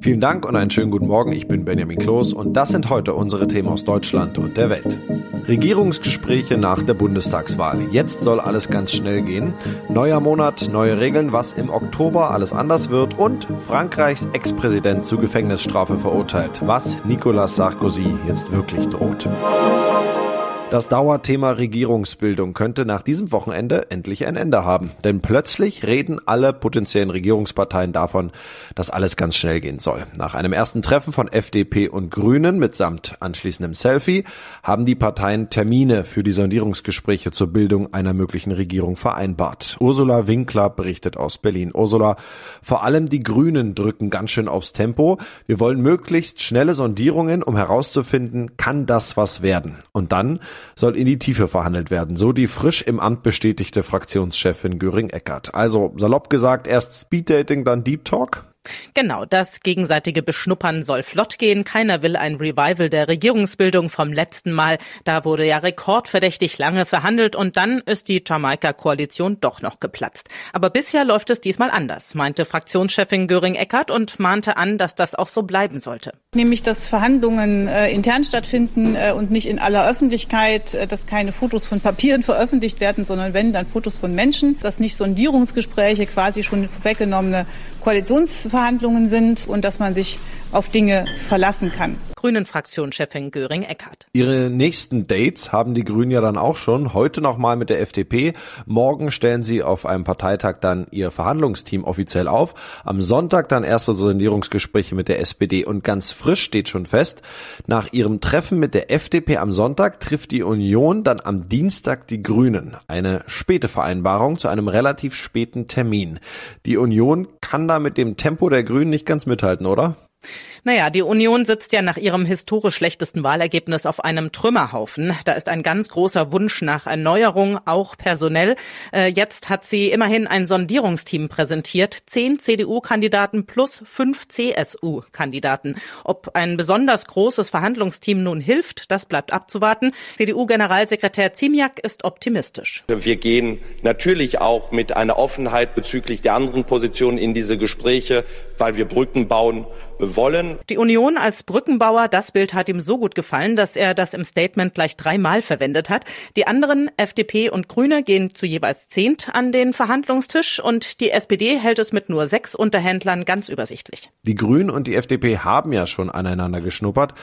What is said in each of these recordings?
Vielen Dank und einen schönen guten Morgen. Ich bin Benjamin Kloß und das sind heute unsere Themen aus Deutschland und der Welt. Regierungsgespräche nach der Bundestagswahl. Jetzt soll alles ganz schnell gehen. Neuer Monat, neue Regeln, was im Oktober alles anders wird und Frankreichs Ex-Präsident zu Gefängnisstrafe verurteilt, was Nicolas Sarkozy jetzt wirklich droht. Das Dauerthema Regierungsbildung könnte nach diesem Wochenende endlich ein Ende haben. Denn plötzlich reden alle potenziellen Regierungsparteien davon, dass alles ganz schnell gehen soll. Nach einem ersten Treffen von FDP und Grünen mitsamt anschließendem Selfie haben die Parteien Termine für die Sondierungsgespräche zur Bildung einer möglichen Regierung vereinbart. Ursula Winkler berichtet aus Berlin. Ursula, vor allem die Grünen drücken ganz schön aufs Tempo. Wir wollen möglichst schnelle Sondierungen, um herauszufinden, kann das was werden? Und dann soll in die Tiefe verhandelt werden, so die frisch im Amt bestätigte Fraktionschefin Göring-Eckert. Also salopp gesagt, erst Speeddating, dann Deep Talk? Genau, das gegenseitige Beschnuppern soll flott gehen. Keiner will ein Revival der Regierungsbildung vom letzten Mal. Da wurde ja rekordverdächtig lange verhandelt und dann ist die Jamaika-Koalition doch noch geplatzt. Aber bisher läuft es diesmal anders, meinte Fraktionschefin Göring-Eckert und mahnte an, dass das auch so bleiben sollte. Nämlich, dass Verhandlungen äh, intern stattfinden äh, und nicht in aller Öffentlichkeit, äh, dass keine Fotos von Papieren veröffentlicht werden, sondern wenn, dann Fotos von Menschen, dass nicht Sondierungsgespräche, quasi schon weggenommene Koalitionsverhandlungen sind und dass man sich auf Dinge verlassen kann. Grünen-Fraktionschefin Göring-Eckardt. Ihre nächsten Dates haben die Grünen ja dann auch schon. Heute nochmal mit der FDP. Morgen stellen sie auf einem Parteitag dann ihr Verhandlungsteam offiziell auf. Am Sonntag dann erste Sondierungsgespräche mit der SPD. Und ganz frisch steht schon fest, nach ihrem Treffen mit der FDP am Sonntag trifft die Union dann am Dienstag die Grünen. Eine späte Vereinbarung zu einem relativ späten Termin. Die Union kann da mit dem Tempo der Grünen nicht ganz mithalten, oder? Naja, die Union sitzt ja nach ihrem historisch schlechtesten Wahlergebnis auf einem Trümmerhaufen. Da ist ein ganz großer Wunsch nach Erneuerung, auch personell. Äh, jetzt hat sie immerhin ein Sondierungsteam präsentiert. Zehn CDU-Kandidaten plus fünf CSU-Kandidaten. Ob ein besonders großes Verhandlungsteam nun hilft, das bleibt abzuwarten. CDU-Generalsekretär Ziemiak ist optimistisch. Wir gehen natürlich auch mit einer Offenheit bezüglich der anderen Positionen in diese Gespräche, weil wir Brücken bauen wollen. Die Union als Brückenbauer, das Bild hat ihm so gut gefallen, dass er das im Statement gleich dreimal verwendet hat. Die anderen, FDP und Grüne, gehen zu jeweils zehnt an den Verhandlungstisch und die SPD hält es mit nur sechs Unterhändlern ganz übersichtlich. Die Grünen und die FDP haben ja schon aneinander geschnuppert.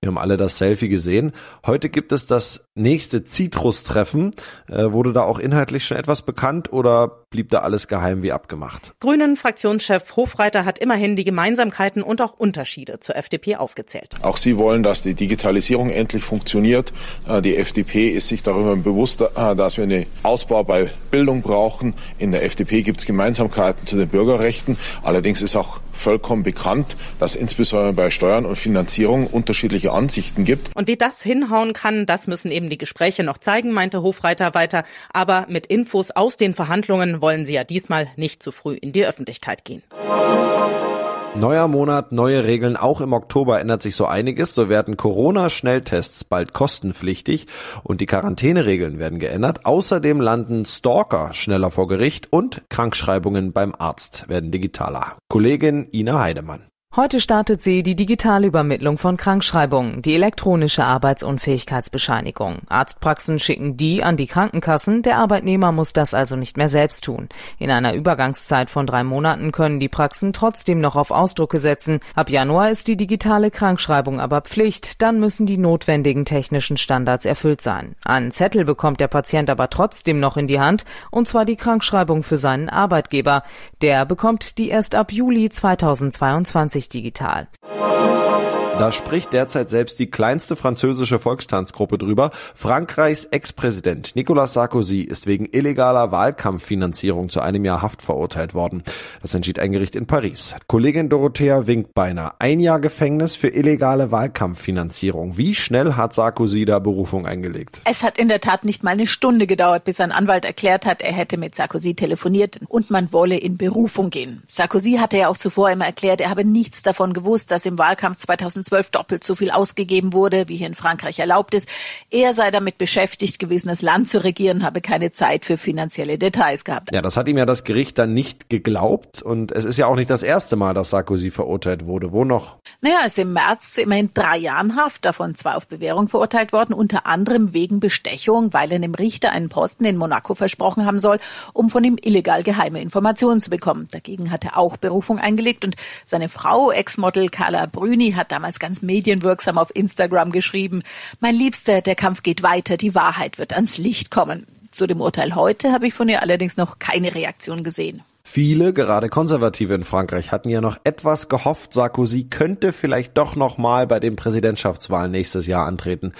Wir haben alle das Selfie gesehen. Heute gibt es das nächste Citrus-Treffen. Äh, wurde da auch inhaltlich schon etwas bekannt oder blieb da alles geheim wie abgemacht? Grünen Fraktionschef Hofreiter hat immerhin die Gemeinsamkeiten und auch Unterschiede zur FDP aufgezählt. Auch sie wollen, dass die Digitalisierung endlich funktioniert. Äh, die FDP ist sich darüber bewusst, äh, dass wir einen Ausbau bei Bildung brauchen. In der FDP gibt es Gemeinsamkeiten zu den Bürgerrechten. Allerdings ist auch vollkommen bekannt, dass insbesondere bei Steuern und Finanzierung unterschiedliche Ansichten gibt. Und wie das hinhauen kann, das müssen eben die Gespräche noch zeigen, meinte Hofreiter weiter. Aber mit Infos aus den Verhandlungen wollen sie ja diesmal nicht zu früh in die Öffentlichkeit gehen. Neuer Monat, neue Regeln. Auch im Oktober ändert sich so einiges. So werden Corona-Schnelltests bald kostenpflichtig und die Quarantäneregeln werden geändert. Außerdem landen Stalker schneller vor Gericht und Krankschreibungen beim Arzt werden digitaler. Kollegin Ina Heidemann. Heute startet sie die digitale Übermittlung von Krankschreibungen, die elektronische Arbeitsunfähigkeitsbescheinigung. Arztpraxen schicken die an die Krankenkassen, der Arbeitnehmer muss das also nicht mehr selbst tun. In einer Übergangszeit von drei Monaten können die Praxen trotzdem noch auf Ausdrucke setzen. Ab Januar ist die digitale Krankschreibung aber Pflicht, dann müssen die notwendigen technischen Standards erfüllt sein. Einen Zettel bekommt der Patient aber trotzdem noch in die Hand, und zwar die Krankschreibung für seinen Arbeitgeber. Der bekommt die erst ab Juli 2022 digital. Da spricht derzeit selbst die kleinste französische Volkstanzgruppe drüber. Frankreichs Ex-Präsident Nicolas Sarkozy ist wegen illegaler Wahlkampffinanzierung zu einem Jahr Haft verurteilt worden. Das entschied ein Gericht in Paris. Kollegin Dorothea Winkbeiner, ein Jahr Gefängnis für illegale Wahlkampffinanzierung. Wie schnell hat Sarkozy da Berufung eingelegt? Es hat in der Tat nicht mal eine Stunde gedauert, bis ein Anwalt erklärt hat, er hätte mit Sarkozy telefoniert und man wolle in Berufung gehen. Sarkozy hatte ja auch zuvor immer erklärt, er habe nichts davon gewusst, dass im Wahlkampf 2000 2012 doppelt so viel ausgegeben wurde, wie hier in Frankreich erlaubt ist. Er sei damit beschäftigt gewesen, das Land zu regieren, habe keine Zeit für finanzielle Details gehabt. Ja, das hat ihm ja das Gericht dann nicht geglaubt und es ist ja auch nicht das erste Mal, dass Sarkozy verurteilt wurde. Wo noch? Naja, er ist im März zu immerhin drei Jahren Haft, davon zwei auf Bewährung verurteilt worden, unter anderem wegen Bestechung, weil er dem Richter einen Posten in Monaco versprochen haben soll, um von ihm illegal geheime Informationen zu bekommen. Dagegen hat er auch Berufung eingelegt und seine Frau, Ex-Model Carla Brüni, hat damals ganz medienwirksam auf Instagram geschrieben, mein Liebster, der Kampf geht weiter, die Wahrheit wird ans Licht kommen. Zu dem Urteil heute habe ich von ihr allerdings noch keine Reaktion gesehen. Viele, gerade Konservative in Frankreich, hatten ja noch etwas gehofft, Sarkozy könnte vielleicht doch noch mal bei den Präsidentschaftswahlen nächstes Jahr antreten.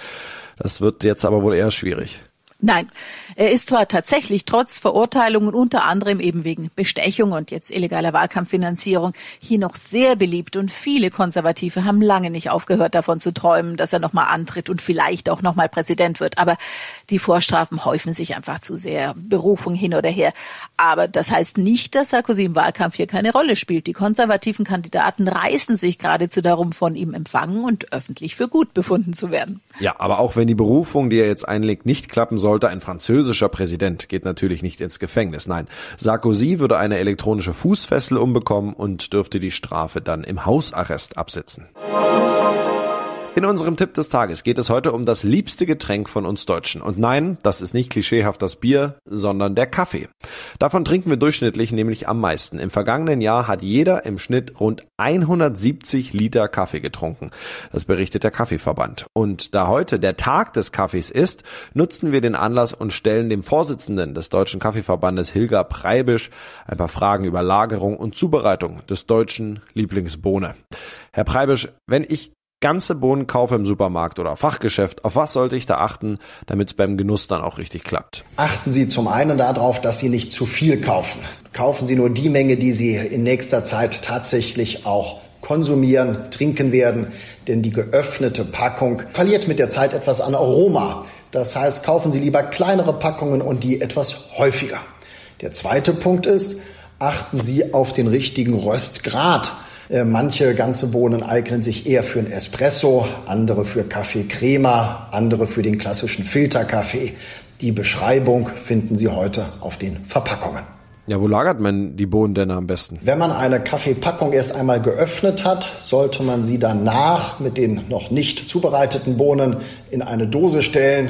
Das wird jetzt aber wohl eher schwierig. Nein, er ist zwar tatsächlich trotz Verurteilungen unter anderem eben wegen Bestechung und jetzt illegaler Wahlkampffinanzierung hier noch sehr beliebt und viele Konservative haben lange nicht aufgehört davon zu träumen, dass er nochmal antritt und vielleicht auch nochmal Präsident wird. Aber die Vorstrafen häufen sich einfach zu sehr, Berufung hin oder her. Aber das heißt nicht, dass Sarkozy im Wahlkampf hier keine Rolle spielt. Die konservativen Kandidaten reißen sich geradezu darum, von ihm empfangen und öffentlich für gut befunden zu werden. Ja, aber auch wenn die Berufung, die er jetzt einlegt, nicht klappen sollte, ein französischer Präsident geht natürlich nicht ins Gefängnis. Nein, Sarkozy würde eine elektronische Fußfessel umbekommen und dürfte die Strafe dann im Hausarrest absitzen. In unserem Tipp des Tages geht es heute um das liebste Getränk von uns Deutschen. Und nein, das ist nicht klischeehaft das Bier, sondern der Kaffee. Davon trinken wir durchschnittlich nämlich am meisten. Im vergangenen Jahr hat jeder im Schnitt rund 170 Liter Kaffee getrunken. Das berichtet der Kaffeeverband. Und da heute der Tag des Kaffees ist, nutzen wir den Anlass und stellen dem Vorsitzenden des Deutschen Kaffeeverbandes Hilger Preibisch ein paar Fragen über Lagerung und Zubereitung des deutschen Lieblingsbohne. Herr Preibisch, wenn ich ganze Bohnen kaufe im Supermarkt oder Fachgeschäft, auf was sollte ich da achten, damit es beim Genuss dann auch richtig klappt? Achten Sie zum einen darauf, dass Sie nicht zu viel kaufen. Kaufen Sie nur die Menge, die Sie in nächster Zeit tatsächlich auch konsumieren, trinken werden, denn die geöffnete Packung verliert mit der Zeit etwas an Aroma. Das heißt, kaufen Sie lieber kleinere Packungen und die etwas häufiger. Der zweite Punkt ist, achten Sie auf den richtigen Röstgrad. Äh, manche ganze Bohnen eignen sich eher für ein Espresso, andere für Kaffee Crema, andere für den klassischen Filterkaffee. Die Beschreibung finden Sie heute auf den Verpackungen. Ja, wo lagert man die Bohnen denn am besten? Wenn man eine Kaffeepackung erst einmal geöffnet hat, sollte man sie danach mit den noch nicht zubereiteten Bohnen in eine Dose stellen,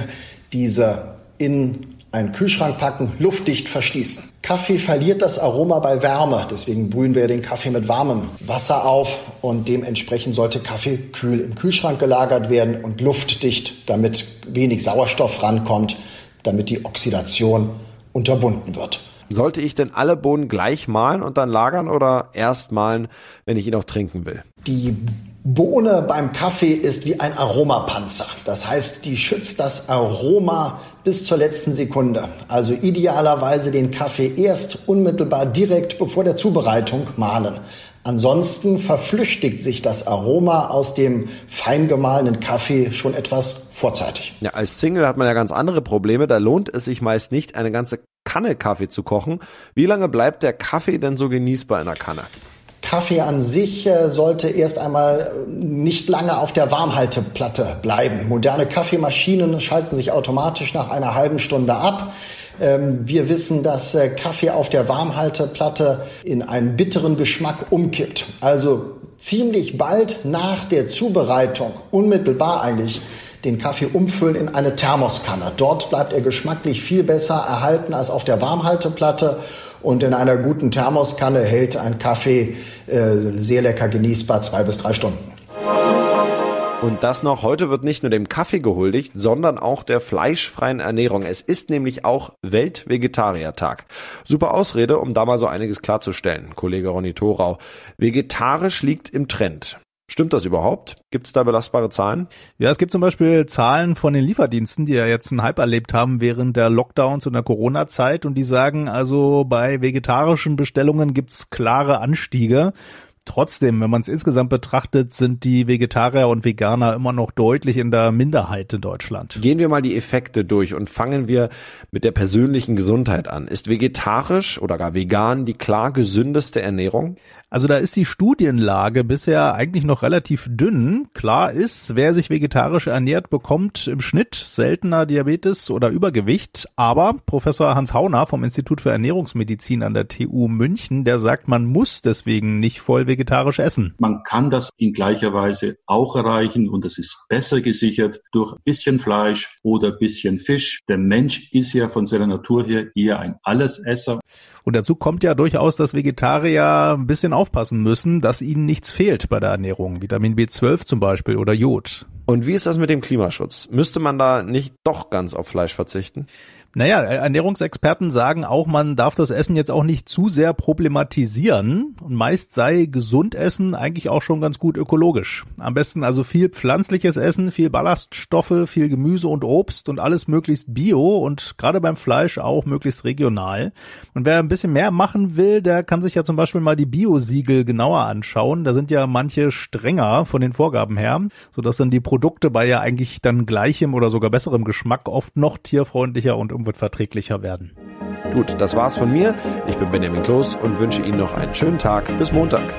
diese in einen Kühlschrank packen, luftdicht verschließen. Kaffee verliert das Aroma bei Wärme, deswegen brühen wir den Kaffee mit warmem Wasser auf und dementsprechend sollte Kaffee kühl im Kühlschrank gelagert werden und luftdicht, damit wenig Sauerstoff rankommt, damit die Oxidation unterbunden wird. Sollte ich denn alle Bohnen gleich mahlen und dann lagern oder erst mahlen, wenn ich ihn auch trinken will? Die Bohne beim Kaffee ist wie ein Aromapanzer. Das heißt, die schützt das Aroma bis zur letzten Sekunde. Also idealerweise den Kaffee erst unmittelbar direkt bevor der Zubereitung mahlen. Ansonsten verflüchtigt sich das Aroma aus dem fein gemahlenen Kaffee schon etwas vorzeitig. Ja, als Single hat man ja ganz andere Probleme. Da lohnt es sich meist nicht, eine ganze Kanne Kaffee zu kochen. Wie lange bleibt der Kaffee denn so genießbar in der Kanne? Kaffee an sich äh, sollte erst einmal nicht lange auf der Warmhalteplatte bleiben. Moderne Kaffeemaschinen schalten sich automatisch nach einer halben Stunde ab. Ähm, wir wissen, dass äh, Kaffee auf der Warmhalteplatte in einen bitteren Geschmack umkippt. Also ziemlich bald nach der Zubereitung, unmittelbar eigentlich, den Kaffee umfüllen in eine Thermoskanne. Dort bleibt er geschmacklich viel besser erhalten als auf der Warmhalteplatte und in einer guten Thermoskanne hält ein Kaffee äh, sehr lecker genießbar zwei bis drei Stunden. Und das noch, heute wird nicht nur dem Kaffee gehuldigt, sondern auch der fleischfreien Ernährung. Es ist nämlich auch Weltvegetariertag. Super Ausrede, um da mal so einiges klarzustellen, Kollege Ronny Thorau. Vegetarisch liegt im Trend. Stimmt das überhaupt? Gibt es da belastbare Zahlen? Ja, es gibt zum Beispiel Zahlen von den Lieferdiensten, die ja jetzt einen Hype erlebt haben während der Lockdowns und der Corona-Zeit und die sagen also, bei vegetarischen Bestellungen gibt's klare Anstiege. Trotzdem, wenn man es insgesamt betrachtet, sind die Vegetarier und Veganer immer noch deutlich in der Minderheit in Deutschland. Gehen wir mal die Effekte durch und fangen wir mit der persönlichen Gesundheit an. Ist vegetarisch oder gar vegan die klar gesündeste Ernährung? Also da ist die Studienlage bisher eigentlich noch relativ dünn. Klar ist, wer sich vegetarisch ernährt, bekommt im Schnitt seltener Diabetes oder Übergewicht. Aber Professor Hans Hauner vom Institut für Ernährungsmedizin an der TU München, der sagt, man muss deswegen nicht voll vegetarisch essen. Man kann das in gleicher Weise auch erreichen und das ist besser gesichert durch ein bisschen Fleisch oder ein bisschen Fisch. Der Mensch ist ja von seiner Natur her eher ein Allesesser. Und dazu kommt ja durchaus, dass Vegetarier ein bisschen aufpassen müssen, dass ihnen nichts fehlt bei der Ernährung. Vitamin B12 zum Beispiel oder Jod. Und wie ist das mit dem Klimaschutz? Müsste man da nicht doch ganz auf Fleisch verzichten? Naja, Ernährungsexperten sagen auch, man darf das Essen jetzt auch nicht zu sehr problematisieren. Und meist sei gesund Essen eigentlich auch schon ganz gut ökologisch. Am besten also viel pflanzliches Essen, viel Ballaststoffe, viel Gemüse und Obst und alles möglichst bio und gerade beim Fleisch auch möglichst regional. Und wer ein bisschen mehr machen will, der kann sich ja zum Beispiel mal die Bio-Siegel genauer anschauen. Da sind ja manche strenger von den Vorgaben her, sodass dann die Produkte bei ja eigentlich dann gleichem oder sogar besserem Geschmack oft noch tierfreundlicher und wird verträglicher werden. Gut, das war's von mir. Ich bin Benjamin Kloß und wünsche Ihnen noch einen schönen Tag. Bis Montag.